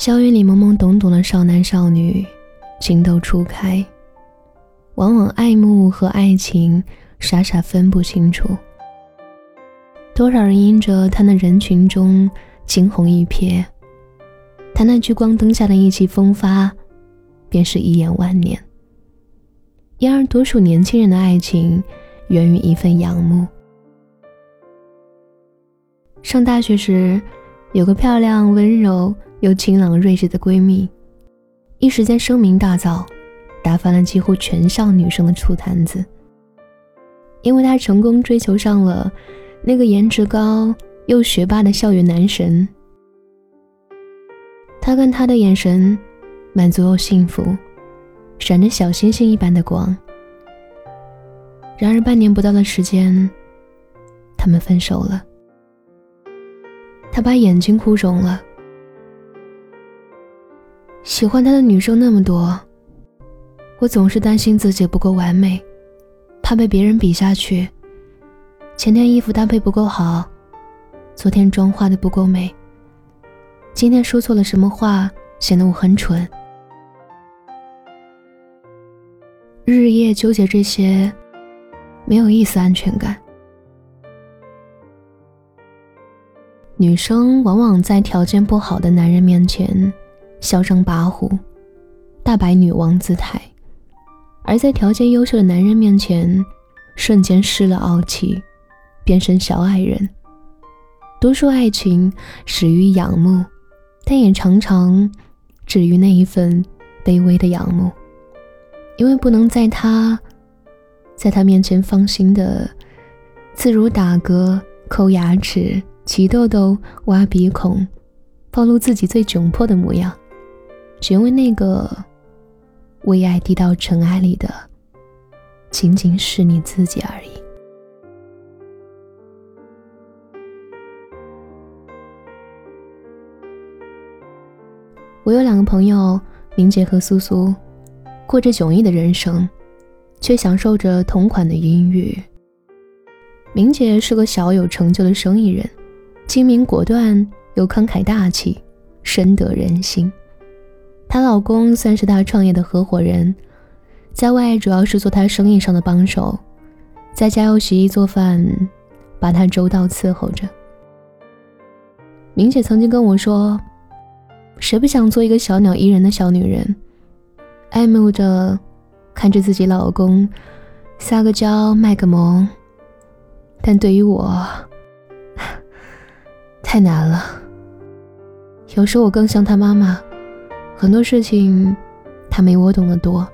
校园里懵懵懂懂的少男少女，情窦初开，往往爱慕和爱情傻傻分不清楚。多少人因着他那人群中惊鸿一瞥，他那聚光灯下的意气风发，便是一眼万年。然而，多数年轻人的爱情源于一份仰慕。上大学时，有个漂亮、温柔又清朗睿智的闺蜜，一时间声名大噪，打翻了几乎全校女生的醋坛子。因为她成功追求上了那个颜值高又学霸的校园男神。他看她的眼神，满足又幸福。闪着小星星一般的光。然而半年不到的时间，他们分手了。他把眼睛哭肿了。喜欢他的女生那么多，我总是担心自己不够完美，怕被别人比下去。前天衣服搭配不够好，昨天妆化的不够美，今天说错了什么话，显得我很蠢。日夜纠结这些，没有一丝安全感。女生往往在条件不好的男人面前嚣张跋扈，大摆女王姿态；而在条件优秀的男人面前，瞬间失了傲气，变身小矮人。多数爱情始于仰慕，但也常常止于那一份卑微的仰慕。因为不能在他，在他面前放心的自如打嗝、抠牙齿、起痘痘、挖鼻孔，暴露自己最窘迫的模样，只因为那个为爱低到尘埃里的，仅仅是你自己而已。我有两个朋友，明姐和苏苏。过着迥异的人生，却享受着同款的音誉。明姐是个小有成就的生意人，精明果断又慷慨大气，深得人心。她老公算是她创业的合伙人，在外主要是做她生意上的帮手，在家又洗衣做饭，把她周到伺候着。明姐曾经跟我说：“谁不想做一个小鸟依人的小女人？”爱慕着看着自己老公撒个娇卖个萌，但对于我 太难了。有时候我更像他妈妈，很多事情他没我懂得多。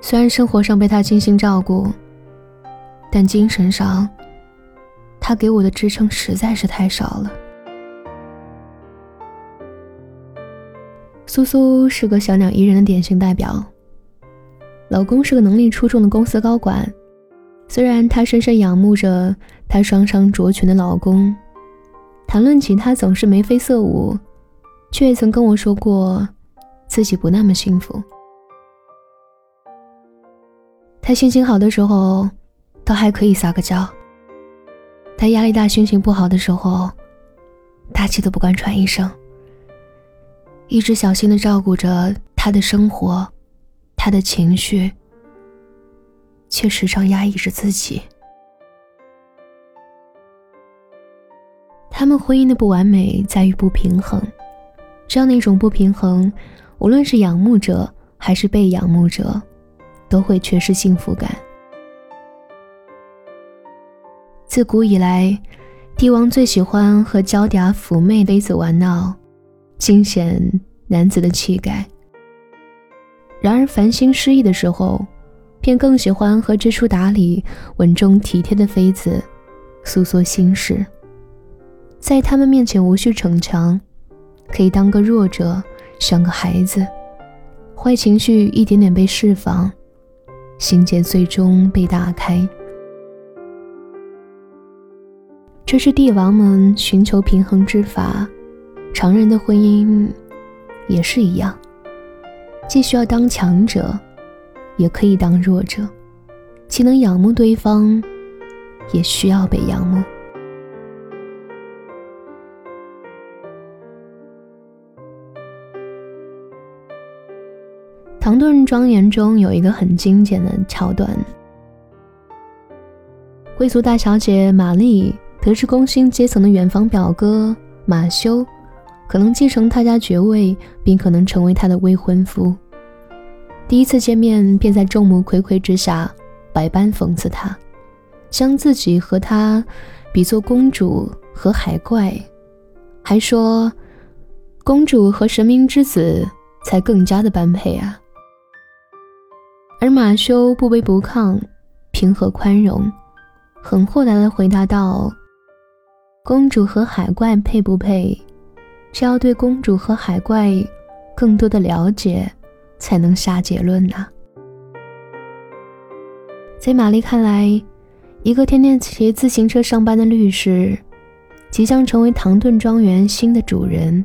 虽然生活上被他精心照顾，但精神上他给我的支撑实在是太少了。苏苏是个小鸟依人的典型代表。老公是个能力出众的公司高管，虽然她深深仰慕着她双商卓群的老公，谈论起他总是眉飞色舞，却也曾跟我说过自己不那么幸福。他心情好的时候，倒还可以撒个娇；他压力大、心情不好的时候，大气都不敢喘一声。一直小心的照顾着他的生活，他的情绪，却时常压抑着自己。他们婚姻的不完美在于不平衡，这样的一种不平衡，无论是仰慕者还是被仰慕者，都会缺失幸福感。自古以来，帝王最喜欢和娇嗲妩媚的妃子玩闹。惊显男子的气概。然而烦心失意的时候，便更喜欢和知书达理、稳重体贴的妃子诉说心事。在他们面前无需逞强，可以当个弱者，像个孩子。坏情绪一点点被释放，心结最终被打开。这是帝王们寻求平衡之法。常人的婚姻也是一样，既需要当强者，也可以当弱者，既能仰慕对方，也需要被仰慕。唐顿庄园中有一个很经典的桥段：贵族大小姐玛丽得知工薪阶层的远房表哥马修可能继承他家爵位，并可能成为他的未婚夫。第一次见面，便在众目睽睽之下百般讽刺他，将自己和他比作公主和海怪，还说公主和神明之子才更加的般配啊。而马修不卑不亢，平和宽容，很豁达的回答道：“公主和海怪配不配，是要对公主和海怪更多的了解，才能下结论呐。”在玛丽看来，一个天天骑自行车上班的律师，即将成为唐顿庄园新的主人，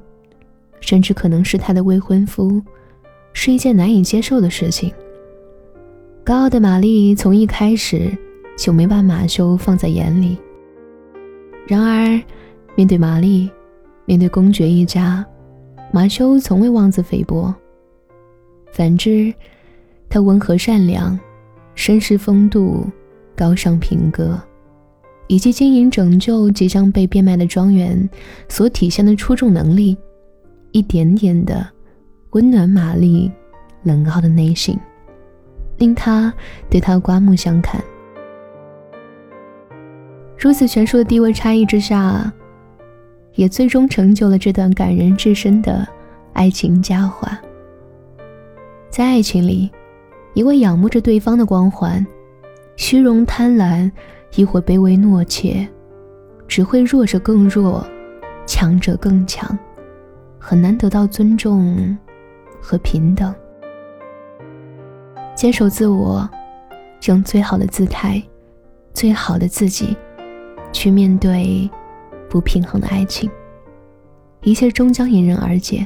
甚至可能是他的未婚夫，是一件难以接受的事情。高傲的玛丽从一开始就没把马修放在眼里。然而，面对玛丽，面对公爵一家，马修从未妄自菲薄。反之，他温和善良、绅士风度、高尚品格，以及经营拯救即将被变卖的庄园所体现的出众能力，一点点的温暖玛丽冷傲的内心。令他对他刮目相看。如此悬殊的地位差异之下，也最终成就了这段感人至深的爱情佳话。在爱情里，一味仰慕着对方的光环，虚荣贪婪，亦或卑微懦怯，只会弱者更弱，强者更强，很难得到尊重和平等。坚守自我，用最好的姿态、最好的自己，去面对不平衡的爱情，一切终将迎刃而解。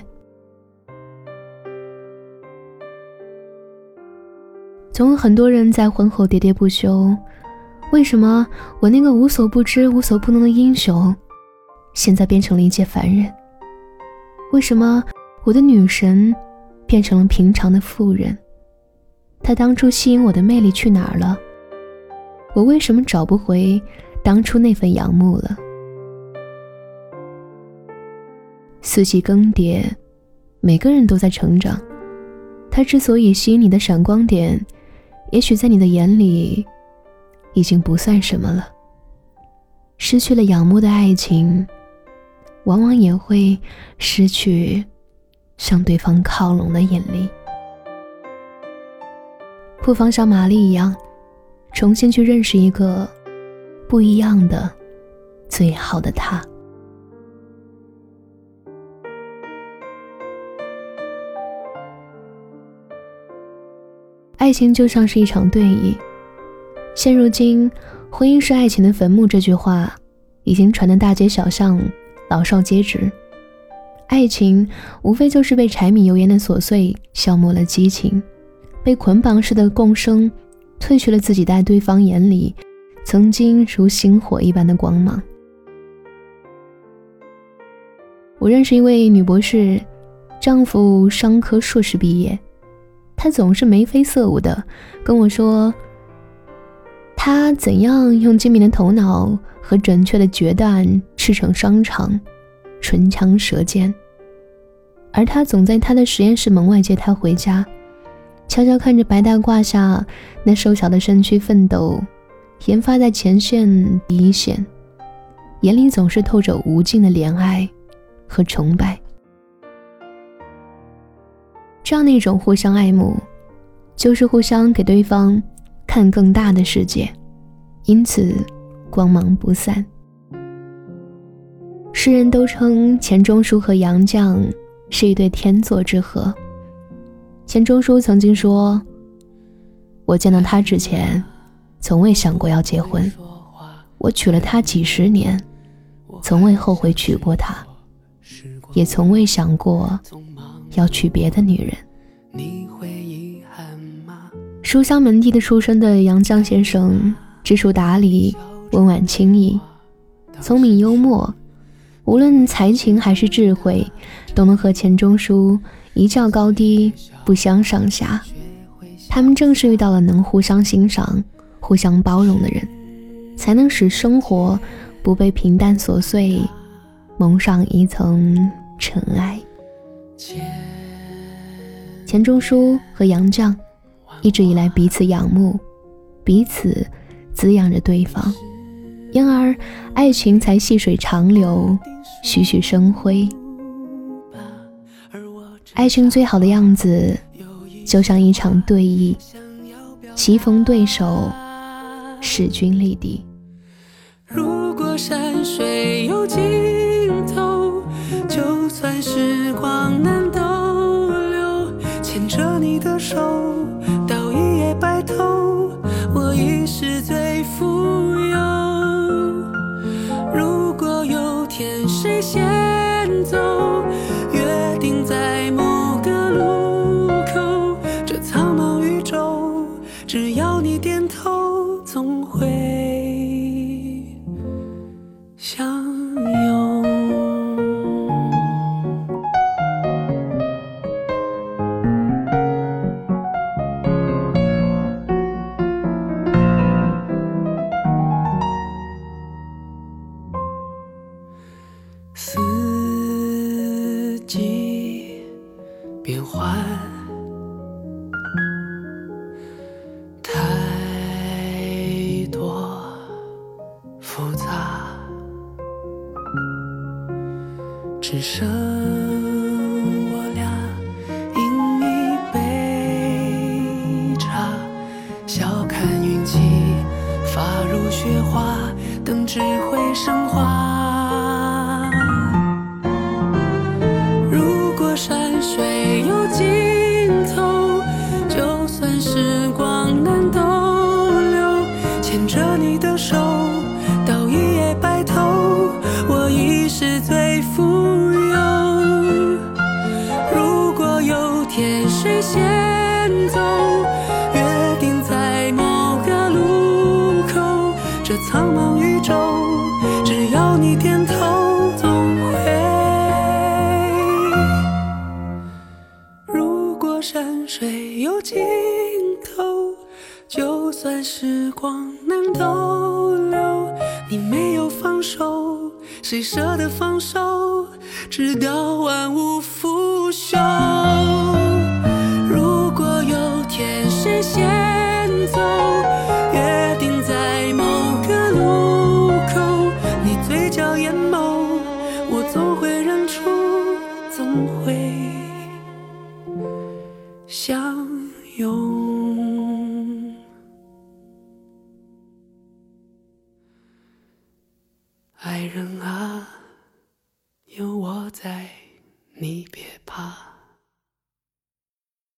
总有很多人在婚后喋喋不休：为什么我那个无所不知、无所不能的英雄，现在变成了一介凡人？为什么我的女神变成了平常的妇人？他当初吸引我的魅力去哪儿了？我为什么找不回当初那份仰慕了？四季更迭，每个人都在成长。他之所以吸引你的闪光点，也许在你的眼里已经不算什么了。失去了仰慕的爱情，往往也会失去向对方靠拢的引力。不妨像玛丽一样，重新去认识一个不一样的、最好的他。爱情就像是一场对弈，现如今“婚姻是爱情的坟墓”这句话已经传得大街小巷，老少皆知。爱情无非就是被柴米油盐的琐碎消磨了激情。被捆绑式的共生，褪去了自己在对方眼里曾经如星火一般的光芒。我认识一位女博士，丈夫商科硕士毕业，她总是眉飞色舞的跟我说，她怎样用精明的头脑和准确的决断驰骋商场，唇枪舌剑，而他总在他的实验室门外接她回家。悄悄看着白大褂下那瘦小的身躯奋斗，研发在前线第一线，眼里总是透着无尽的怜爱和崇拜。这样的一种互相爱慕，就是互相给对方看更大的世界，因此光芒不散。世人都称钱钟书和杨绛是一对天作之合。钱钟书曾经说：“我见到他之前，从未想过要结婚。我娶了她几十年，从未后悔娶过她，也从未想过要娶别的女人。”书香门第的出身的杨绛先生，知书达理，温婉清逸，聪明幽默，无论才情还是智慧，都能和钱钟书。一较高低，不相上下。他们正是遇到了能互相欣赏、互相包容的人，才能使生活不被平淡琐碎蒙上一层尘埃。钱钟书和杨绛一直以来彼此仰慕，彼此滋养着对方，因而爱情才细水长流，栩栩生辉。爱情最好的样子。就像一场对弈，棋逢对手，势均力敌。如果山水有尽头，就算时光难逗留，牵着你的手到只剩我俩，饮一杯茶，笑看云起，发如雪花，等智慧升华。尽头，就算时光能逗留，你没有放手，谁舍得放手？直到万物腐朽。